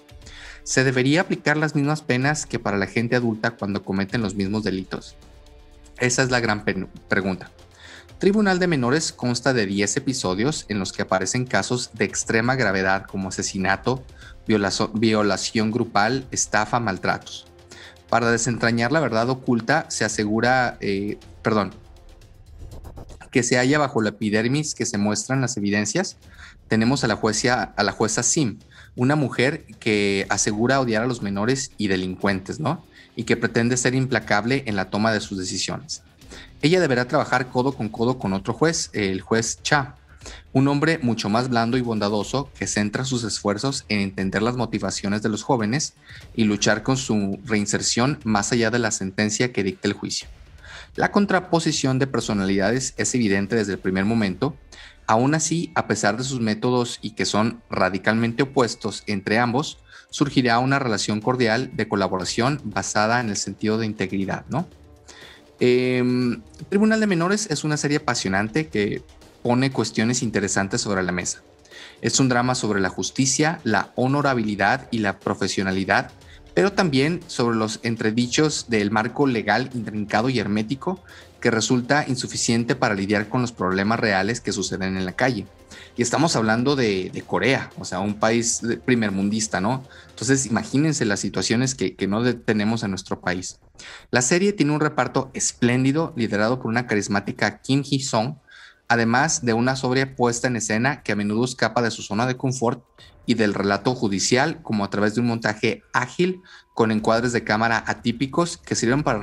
¿Se debería aplicar las mismas penas que para la gente adulta cuando cometen los mismos delitos? Esa es la gran pregunta. Tribunal de Menores consta de 10 episodios en los que aparecen casos de extrema gravedad como asesinato, violación grupal, estafa, maltratos. Para desentrañar la verdad oculta, se asegura, eh, perdón, que se halla bajo la epidermis que se muestran las evidencias. Tenemos a la, jueza, a la jueza Sim, una mujer que asegura odiar a los menores y delincuentes, ¿no? Y que pretende ser implacable en la toma de sus decisiones. Ella deberá trabajar codo con codo con otro juez, el juez Cha, un hombre mucho más blando y bondadoso que centra sus esfuerzos en entender las motivaciones de los jóvenes y luchar con su reinserción más allá de la sentencia que dicta el juicio. La contraposición de personalidades es evidente desde el primer momento. Aún así, a pesar de sus métodos y que son radicalmente opuestos entre ambos, surgirá una relación cordial de colaboración basada en el sentido de integridad, ¿no? Em, Tribunal de Menores es una serie apasionante que pone cuestiones interesantes sobre la mesa. Es un drama sobre la justicia, la honorabilidad y la profesionalidad, pero también sobre los entredichos del marco legal intrincado y hermético que resulta insuficiente para lidiar con los problemas reales que suceden en la calle. Y estamos hablando de, Corea, o sea, un país primermundista, ¿no? Entonces, imagínense las situaciones que, que no tenemos en nuestro país. La serie tiene un reparto espléndido, liderado por una carismática Kim Hee-sung, además de una sobria puesta en escena que a menudo escapa de su zona de confort y del relato judicial, como a través de un montaje ágil con encuadres de cámara atípicos que sirven para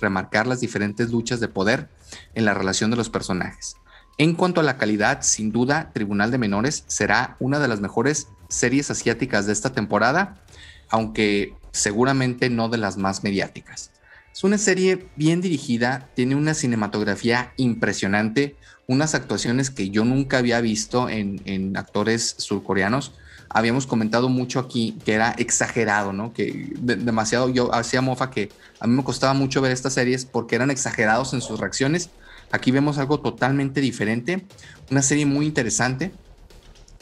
remarcar las diferentes luchas de poder en la relación de los personajes. En cuanto a la calidad, sin duda, Tribunal de Menores será una de las mejores series asiáticas de esta temporada, aunque seguramente no de las más mediáticas. Es una serie bien dirigida, tiene una cinematografía impresionante, unas actuaciones que yo nunca había visto en, actores surcoreanos. Habíamos comentado mucho aquí que era exagerado, ¿no? Que demasiado, yo hacía mofa que a mí me costaba mucho ver estas series porque eran exagerados en sus reacciones. Aquí vemos algo totalmente diferente, una serie muy interesante.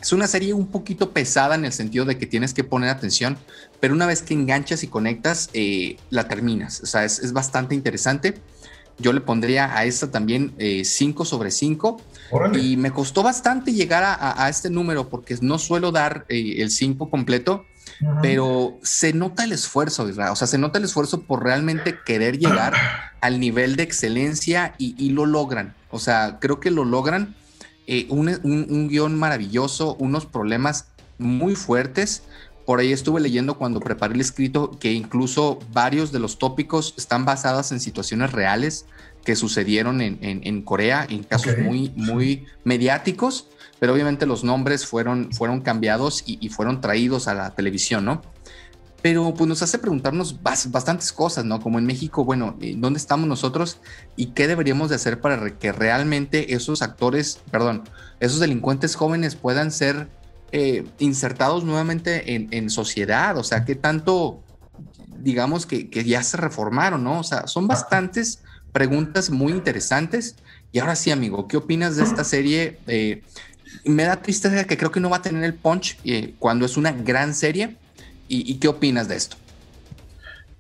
Es una serie un poquito pesada en el sentido de que tienes que poner atención, pero una vez que enganchas y conectas, eh, la terminas. O sea, es, es bastante interesante. Yo le pondría a esta también 5 eh, sobre 5. Y me costó bastante llegar a, este número porque no suelo dar eh, el 5 completo, pero se nota el esfuerzo, Israel. O sea, se nota el esfuerzo por realmente querer llegar al nivel de excelencia y, lo logran. O sea, creo que lo logran. Eh, un, un guion maravilloso, unos problemas muy fuertes, por ahí estuve leyendo cuando preparé el escrito que incluso varios de los tópicos están basados en situaciones reales que sucedieron en, Corea, en casos muy, muy mediáticos, pero obviamente los nombres fueron, fueron cambiados y, fueron traídos a la televisión, ¿no? Pero pues nos hace preguntarnos bastantes cosas, ¿no? Como en México, bueno, eh, ¿dónde estamos nosotros y qué deberíamos de hacer para que realmente esos actores, perdón, esos delincuentes jóvenes puedan ser eh, insertados nuevamente en, sociedad, o sea, que tanto, digamos, que, ya se reformaron, ¿no? O sea, son bastantes preguntas muy interesantes. Y ahora sí, amigo, ¿qué opinas de esta serie? Eh, me da tristeza que creo que no va a tener el punch eh, cuando es una gran serie. ¿Y, qué opinas de esto?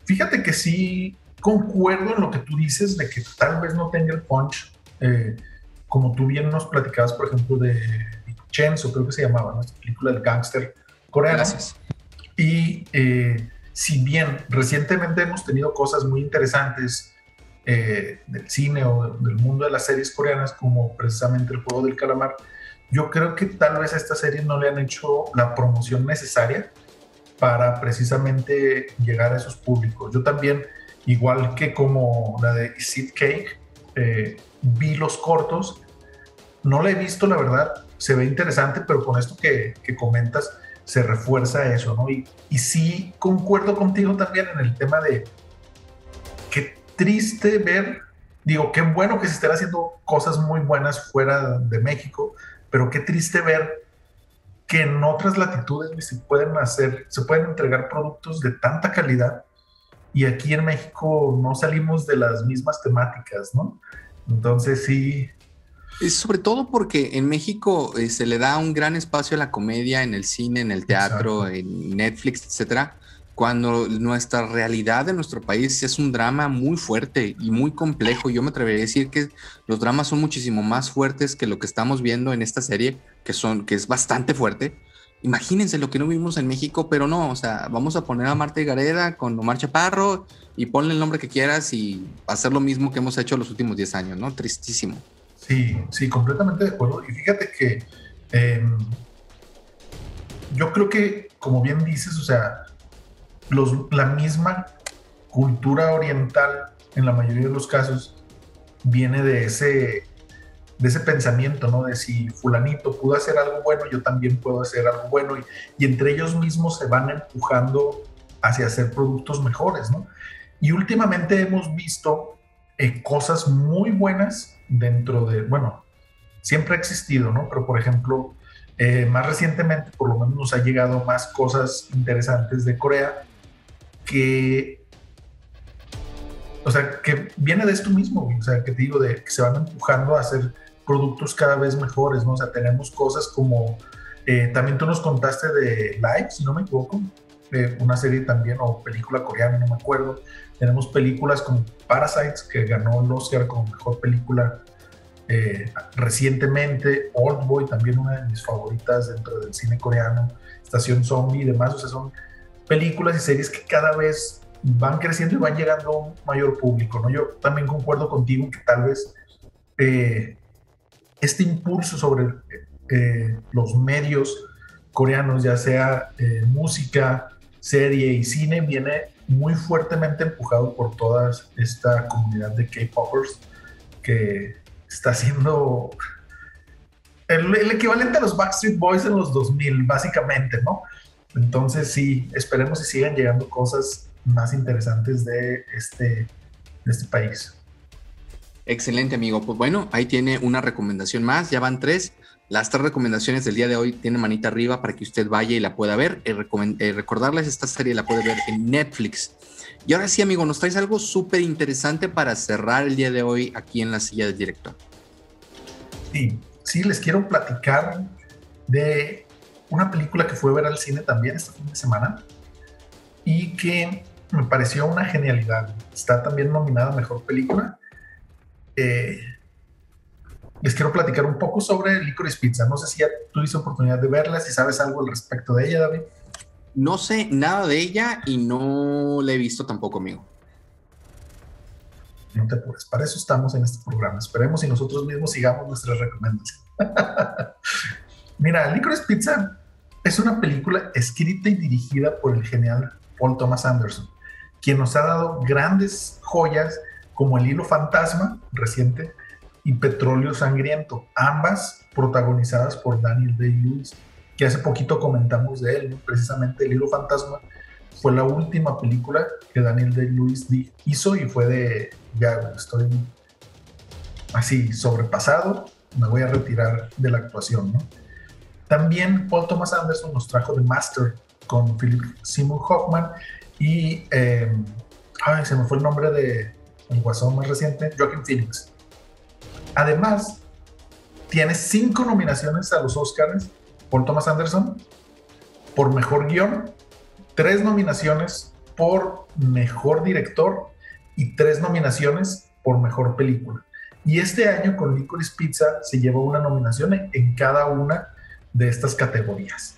Fíjate que sí concuerdo en lo que tú dices de que tal vez no tenga el punch, como tú bien nos platicabas, por ejemplo, de o creo que se llamaba, ¿no? Esta película del gángster coreano. Gracias. Y eh, si bien recientemente hemos tenido cosas muy interesantes eh, del cine o del mundo de las series coreanas, como precisamente el juego del calamar, yo creo que tal vez a esta serie no le han hecho la promoción necesaria para precisamente llegar a esos públicos. Yo también, igual que como la de Seed Cake, eh, vi los cortos, no la he visto, la verdad, se ve interesante, pero con esto que, comentas se refuerza eso, ¿no? Y, y sí concuerdo contigo también en el tema de qué triste ver, digo, qué bueno que se estén haciendo cosas muy buenas fuera de México, pero qué triste ver que en otras latitudes se pueden hacer, se pueden entregar productos de tanta calidad y aquí en México no salimos de las mismas temáticas, ¿no? Entonces sí. Sobre todo porque en México eh, se le da un gran espacio a la comedia en el cine, en el teatro, en Netflix, etcétera, cuando nuestra realidad de nuestro país es un drama muy fuerte y muy complejo. Yo me atrevería a decir que los dramas son muchísimo más fuertes que lo que estamos viendo en esta serie, que son que es bastante fuerte imagínense lo que no vimos en México, pero no, o sea, vamos a poner a Marta Gareda con Omar Chaparro y ponle el nombre que quieras y hacer lo mismo que hemos hecho los últimos 10 años, ¿no? Tristísimo. Sí, sí, completamente de acuerdo. Y fíjate que em, yo creo que, como bien dices, o sea, los, la misma cultura oriental, en la mayoría de los casos, viene de ese de ese pensamiento, ¿no? De si fulanito pudo hacer algo bueno, yo también puedo hacer algo bueno. Y, entre ellos mismos se van empujando hacia hacer productos mejores, ¿no? Y últimamente hemos visto eh, cosas muy buenas dentro de, bueno, siempre ha existido, ¿no? Pero por ejemplo, eh, más recientemente por lo menos nos ha llegado más cosas interesantes de Corea que, o sea, que viene de esto mismo, o sea, que te digo, de que se van empujando a hacer productos cada vez mejores, ¿no? O sea, tenemos cosas como, eh, también tú nos contaste de Live, si no me equivoco, una serie también, o película coreana, no me acuerdo. Tenemos películas como Parasites, que ganó el Oscar como mejor película eh, recientemente, Old Boy, también una de mis favoritas dentro del cine coreano, Estación Zombie y demás, o sea, son películas y series que cada vez van creciendo y van llegando a un mayor público, ¿no? Yo también concuerdo contigo que tal vez eh, este impulso sobre eh, los medios coreanos, ya sea eh, música, serie y cine, viene muy fuertemente empujado por toda esta comunidad de K-Popers que está haciendo el, el, equivalente a los Backstreet Boys en los 2000, básicamente, ¿no? Entonces sí, esperemos que sigan llegando cosas más interesantes de este, de este país. Excelente, amigo. Pues bueno, ahí tiene una recomendación más. Ya van tres. Las tres recomendaciones del día de hoy tienen manita arriba para que usted vaya y la pueda ver. Eh, eh, recordarles, esta serie la puede ver en Netflix. Y ahora sí, amigo, nos traes algo súper interesante para cerrar el día de hoy aquí en la silla del director. Sí, sí, les quiero platicar de una película que fue a ver al cine también este fin de semana y que me pareció una genialidad. Está también nominada a Mejor Película eh, les quiero platicar un poco sobre Licorice Pizza. No sé si ya tuviste oportunidad de verla, si sabes algo al respecto de ella, David. No sé nada de ella y no la he visto tampoco, amigo. No te apures, para eso estamos en este programa. Esperemos y nosotros mismos sigamos nuestras recomendaciones. Mira, Licorice Pizza es una película escrita y dirigida por el genial Paul Thomas Anderson, quien nos ha dado grandes joyas como El Hilo Fantasma, reciente, y Petróleo Sangriento, ambas protagonizadas por Daniel Day-Lewis, que hace poquito comentamos de él, precisamente El Hilo Fantasma fue la última película que Daniel Day-Lewis hizo y fue de, ya estoy así sobrepasado, me voy a retirar de la actuación, ¿no? También Paul Thomas Anderson nos trajo The Master con Philip Seymour Hoffman y, eh, ay, se me fue el nombre de, el guasón más reciente, Joaquin Phoenix. Además, tiene cinco nominaciones a los Oscars por Thomas Anderson por mejor guion, tres nominaciones por mejor director y tres nominaciones por mejor película. Y este año con Licorice Pizza se llevó una nominación en cada una de estas categorías.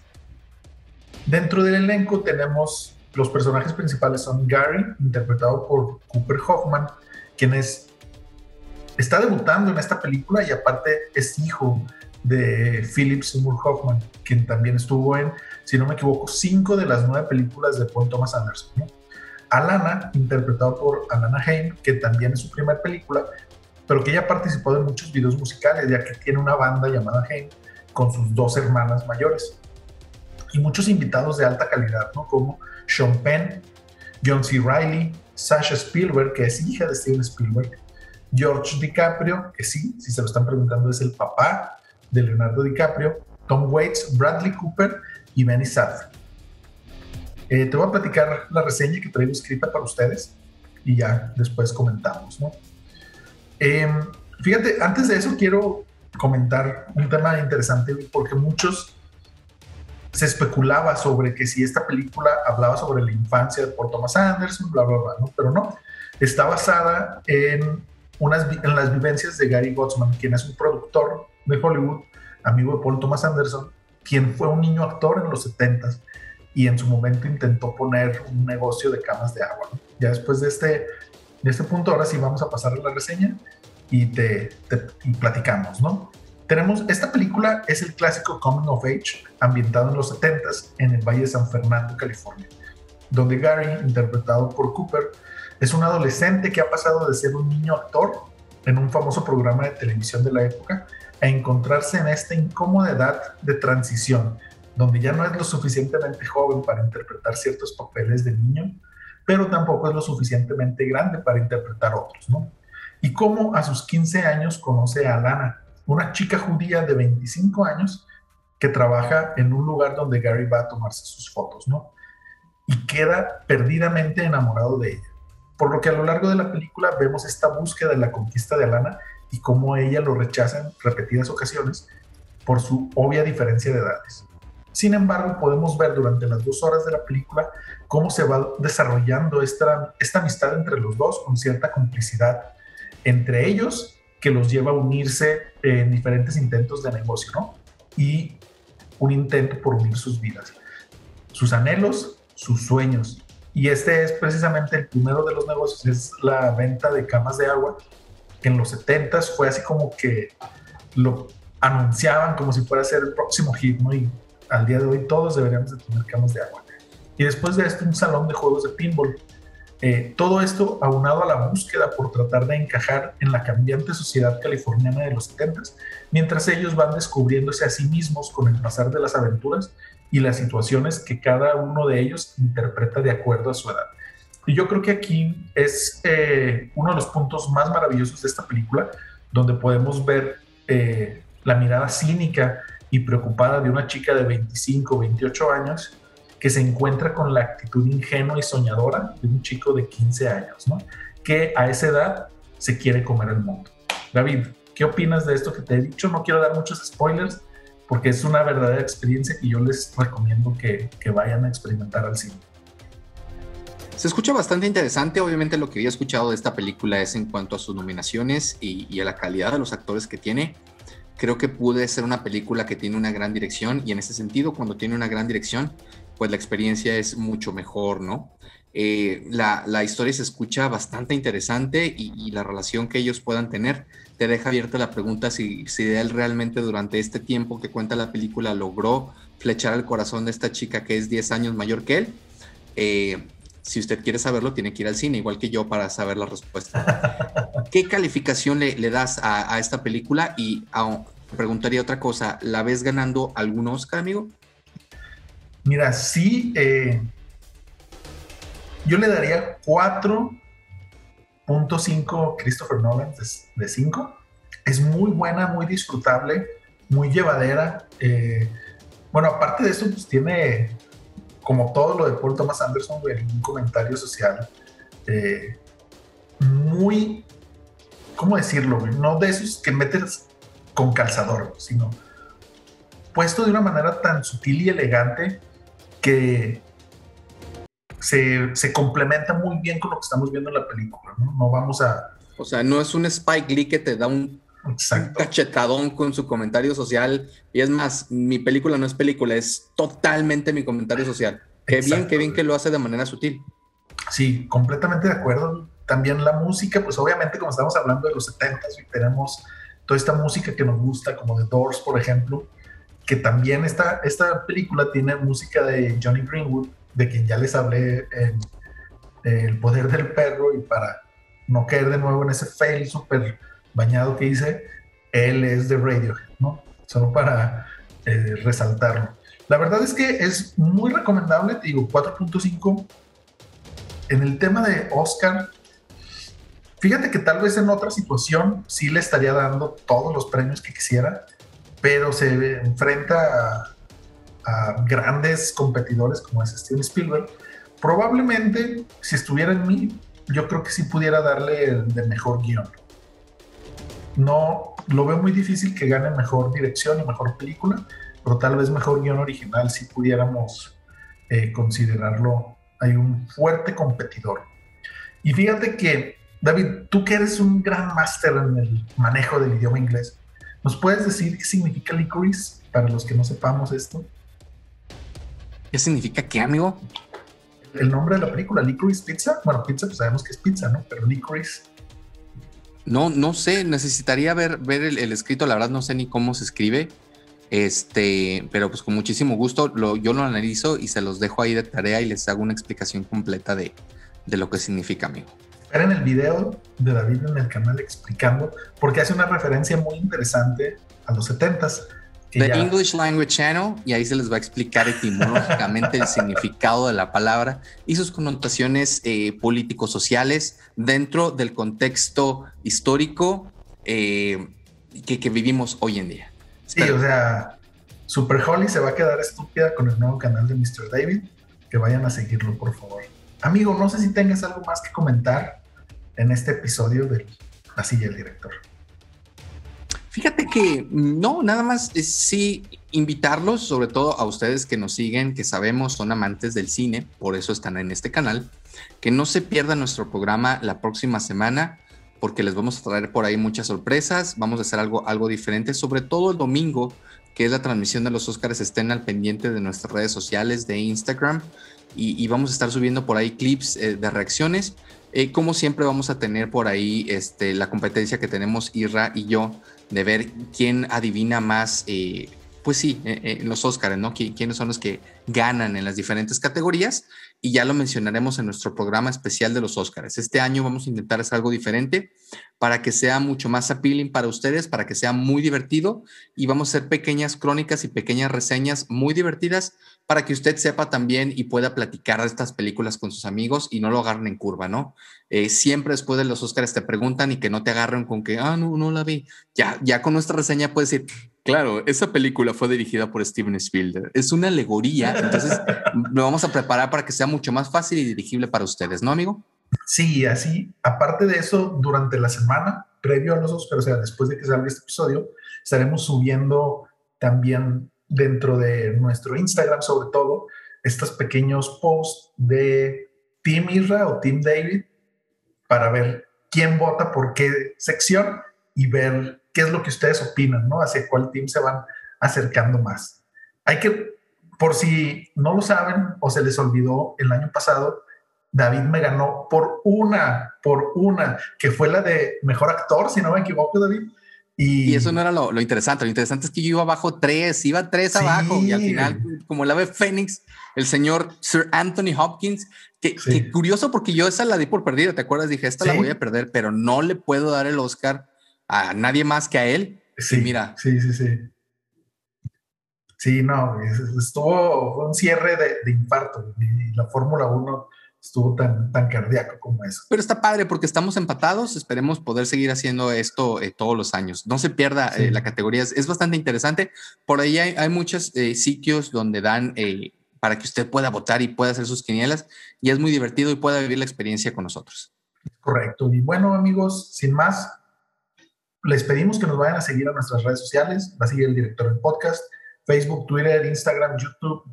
Dentro del elenco tenemos los personajes principales son Gary, interpretado por Cooper Hoffman, quien es, está debutando en esta película y aparte es hijo de Philip Seymour Hoffman, quien también estuvo en, si no me equivoco, cinco de las nueve películas de Paul Thomas Anderson. Alana, interpretado por Alana Haim, que también es su primera película, pero que ella participó de muchos videos musicales, ya que tiene una banda llamada Haim con sus dos hermanas mayores. Y muchos invitados de alta calidad, ¿no? Como sean Penn, John C. Reilly, Sasha Spielberg, que es hija de Steven Spielberg, George DiCaprio, que sí, si se lo están preguntando, es el papá de Leonardo DiCaprio, Tom Waits, Bradley Cooper y Benny Safdie. Eh, te voy a platicar la reseña que traigo escrita para ustedes y ya después comentamos, ¿no? Em, fíjate, antes de eso quiero comentar un tema interesante porque muchos se especulaba sobre que si esta película hablaba sobre la infancia Paul Thomas Anderson, bla, bla, bla. Pero no, está basada en, unas, en las vivencias de Gary Gottsman, quien es un productor de Hollywood, amigo de Paul Thomas Anderson, quien fue un niño actor en los 70 y en su momento intentó poner un negocio de camas de agua. Ya después de este, de este punto, ahora sí vamos a pasar a la reseña y te, platicamos, ¿no? Tenemos, esta película es el clásico Coming of Age, ambientado en los 70s en el Valle de San Fernando, California, donde Gary, interpretado por Cooper, es un adolescente que ha pasado de ser un niño actor en un famoso programa de televisión de la época a encontrarse en esta incómoda edad de transición, donde ya no es lo suficientemente joven para interpretar ciertos papeles de niño, pero tampoco es lo suficientemente grande para interpretar otros, ¿no? Y cómo a sus 15 años conoce a Alana, una chica judía de 25 años que trabaja en un lugar donde Gary va a tomarse sus fotos, ¿no? Y queda perdidamente enamorado de ella. Por lo que a lo largo de la película vemos esta búsqueda de la conquista de Alana y cómo ella lo rechaza en repetidas ocasiones por su obvia diferencia de edades. Sin embargo, podemos ver durante las dos horas de la película cómo se va desarrollando esta, esta amistad entre los dos con cierta complicidad entre ellos que los lleva a unirse en diferentes intentos de negocio, ¿no? Y un intento por unir sus vidas, sus anhelos, sus sueños. Y este es precisamente el primero de los negocios, es la venta de camas de agua, en los 70 fue así como que lo anunciaban como si fuera a ser el próximo hit, ¿no? Y al día de hoy todos deberíamos de tener camas de agua. Y después de esto, un salón de juegos de pinball eh, todo esto aunado a la búsqueda por tratar de encajar en la cambiante sociedad californiana de los 70, mientras ellos van descubriéndose a sí mismos con el pasar de las aventuras y las situaciones que cada uno de ellos interpreta de acuerdo a su edad. Y yo creo que aquí es eh, uno de los puntos más maravillosos de esta película, donde podemos ver eh, la mirada cínica y preocupada de una chica de 25, 28 años que se encuentra con la actitud ingenua y soñadora de un chico de 15 años, ¿no? Que a esa edad se quiere comer el mundo. David, ¿qué opinas de esto que te he dicho? No quiero dar muchos spoilers porque es una verdadera experiencia que yo les recomiendo que, que vayan a experimentar al cine. Se escucha bastante interesante. Obviamente lo que había escuchado de esta película es en cuanto a sus nominaciones y, y, a la calidad de los actores que tiene. Creo que puede ser una película que tiene una gran dirección y en ese sentido, cuando tiene una gran dirección, pues la experiencia es mucho mejor, ¿no? Eh, la, historia se escucha bastante interesante y, la relación que ellos puedan tener te deja abierta la pregunta si, si él realmente durante este tiempo que cuenta la película logró flechar el corazón de esta chica que es 10 años mayor que él. Eh, si usted quiere saberlo, tiene que ir al cine, igual que yo, para saber la respuesta. ¿Qué calificación le, das a, esta película? Y preguntaría otra cosa, ¿la ves ganando algún Oscar, amigo? Mira, sí, eh, yo le daría 4.5 Christopher Nolan de 5. Es muy buena, muy disfrutable, muy llevadera. Eh, bueno, aparte de eso, pues tiene, como todo lo de Paul Thomas Anderson, un comentario social eh, muy, ¿cómo decirlo? No de esos que metes con calzador, sino puesto de una manera tan sutil y elegante que se, complementa muy bien con lo que estamos viendo en la película, ¿no? No vamos a... O sea, no es un Spike Lee que te da un, cachetadón con su comentario social. Y es más, mi película no es película, es totalmente mi comentario social. Qué bien, qué bien que lo hace de manera sutil. Sí, completamente de acuerdo. También la música, pues obviamente como estamos hablando de los 70 y tenemos toda esta música que nos gusta, como The Doors, por ejemplo, que también esta, esta película tiene música de Johnny Greenwood, de quien ya les hablé en El Poder del Perro, y para no caer de nuevo en ese fail súper bañado que hice, él es de Radiohead, ¿no? Solo para eh, resaltarlo. La verdad es que es muy recomendable, te digo, 4.5. En el tema de Oscar, fíjate que tal vez en otra situación sí le estaría dando todos los premios que quisiera, pero se enfrenta a grandes competidores como es Steven Spielberg, probablemente si estuviera en mí, yo creo que sí pudiera darle el de mejor guion. No, lo veo muy difícil que gane mejor dirección y mejor película, pero tal vez mejor guion original si pudiéramos eh, considerarlo. Hay un fuerte competidor. Y fíjate que, David, tú que eres un gran máster en el manejo del idioma inglés, ¿nos puedes decir qué significa licorice para los que no sepamos esto? ¿Qué significa qué, amigo? El nombre de la película, Licorice Pizza. Bueno, pizza, pues sabemos que es pizza, ¿no? Pero Licorice. No, no sé, necesitaría ver, ver el, escrito, la verdad no sé ni cómo se escribe. Este, pero pues con muchísimo gusto lo, yo lo analizo y se los dejo ahí de tarea y les hago una explicación completa de, de lo que significa, amigo. Esperen el video de David en el canal explicando, porque hace una referencia muy interesante a los 70s The English Language Channel y ahí se les va a explicar etimológicamente el significado de la palabra y sus connotaciones eh, político-sociales dentro del contexto histórico eh, que, vivimos hoy en día. Sí, o sea, Super Holly se va a quedar estúpida con el nuevo canal de Mr. David. Que vayan a seguirlo, por favor. Amigo, no sé si tengas algo más que comentar en este episodio de La silla del director. Fíjate que no, nada más es, sí invitarlos, sobre todo a ustedes que nos siguen, que sabemos son amantes del cine, por eso están en este canal, que no se pierdan nuestro programa la próxima semana, porque les vamos a traer por ahí muchas sorpresas, vamos a hacer algo, algo diferente, sobre todo el domingo, que es la transmisión de los Oscars, estén al pendiente de nuestras redes sociales, de Instagram, y, vamos a estar subiendo por ahí clips eh, de reacciones. Eh, como siempre vamos a tener por ahí este, la competencia que tenemos Irra y yo de ver quién adivina más, eh, pues sí, eh, eh, los Óscares, ¿no? ¿Quiénes son los que ganan en las diferentes categorías? Y ya lo mencionaremos en nuestro programa especial de los Óscares. Este año vamos a intentar hacer algo diferente para que sea mucho más appealing para ustedes, para que sea muy divertido y vamos a hacer pequeñas crónicas y pequeñas reseñas muy divertidas para que usted sepa también y pueda platicar de estas películas con sus amigos y no lo agarren en curva, ¿no? Eh, siempre después de los Oscars te preguntan y que no te agarren con que, ah, no, no la vi. Ya, ya con nuestra reseña puedes decir, claro, esa película fue dirigida por Steven Spielberg. Es una alegoría, entonces lo vamos a preparar para que sea mucho más fácil y dirigible para ustedes, ¿no, amigo? Sí, así, aparte de eso, durante la semana, previo a los Oscars, o sea, después de que salga este episodio, estaremos subiendo también dentro de nuestro Instagram, sobre todo, estos pequeños posts de Team Isra o Team David para ver quién vota por qué sección y ver qué es lo que ustedes opinan, ¿no? Hacia cuál team se van acercando más. Hay que, por si no lo saben o se les olvidó, el año pasado David me ganó por una, por una, que fue la de mejor actor, si no me equivoco, David. Y, eso no era lo, interesante. Lo interesante es que yo iba abajo tres, iba tres abajo y al final, como la ve Fénix, el señor Sir Anthony Hopkins, que, curioso porque yo esa la di por perdida, ¿te acuerdas? Dije, esta la voy a perder, pero no le puedo dar el Oscar a nadie más que a él. Sí, mira. Sí, sí, sí. Sí, no, estuvo un cierre de, de infarto y la Fórmula 1 estuvo tan, tan cardíaco como eso. Pero está padre porque estamos empatados, esperemos poder seguir haciendo esto eh, todos los años. No se pierda eh, la categoría, es, bastante interesante. Por ahí hay, muchos eh, sitios donde dan para que usted pueda votar y pueda hacer sus quinielas y es muy divertido y pueda vivir la experiencia con nosotros. Correcto. Y bueno, amigos, sin más, les pedimos que nos vayan a seguir a nuestras redes sociales. Va a seguir el director del podcast, Facebook, Twitter, Instagram, YouTube,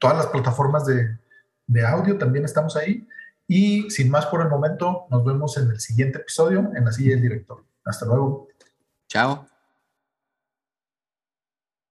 todas las plataformas de, de audio, también estamos ahí. Y sin más por el momento, nos vemos en el siguiente episodio en la silla del director. Hasta luego. Chao.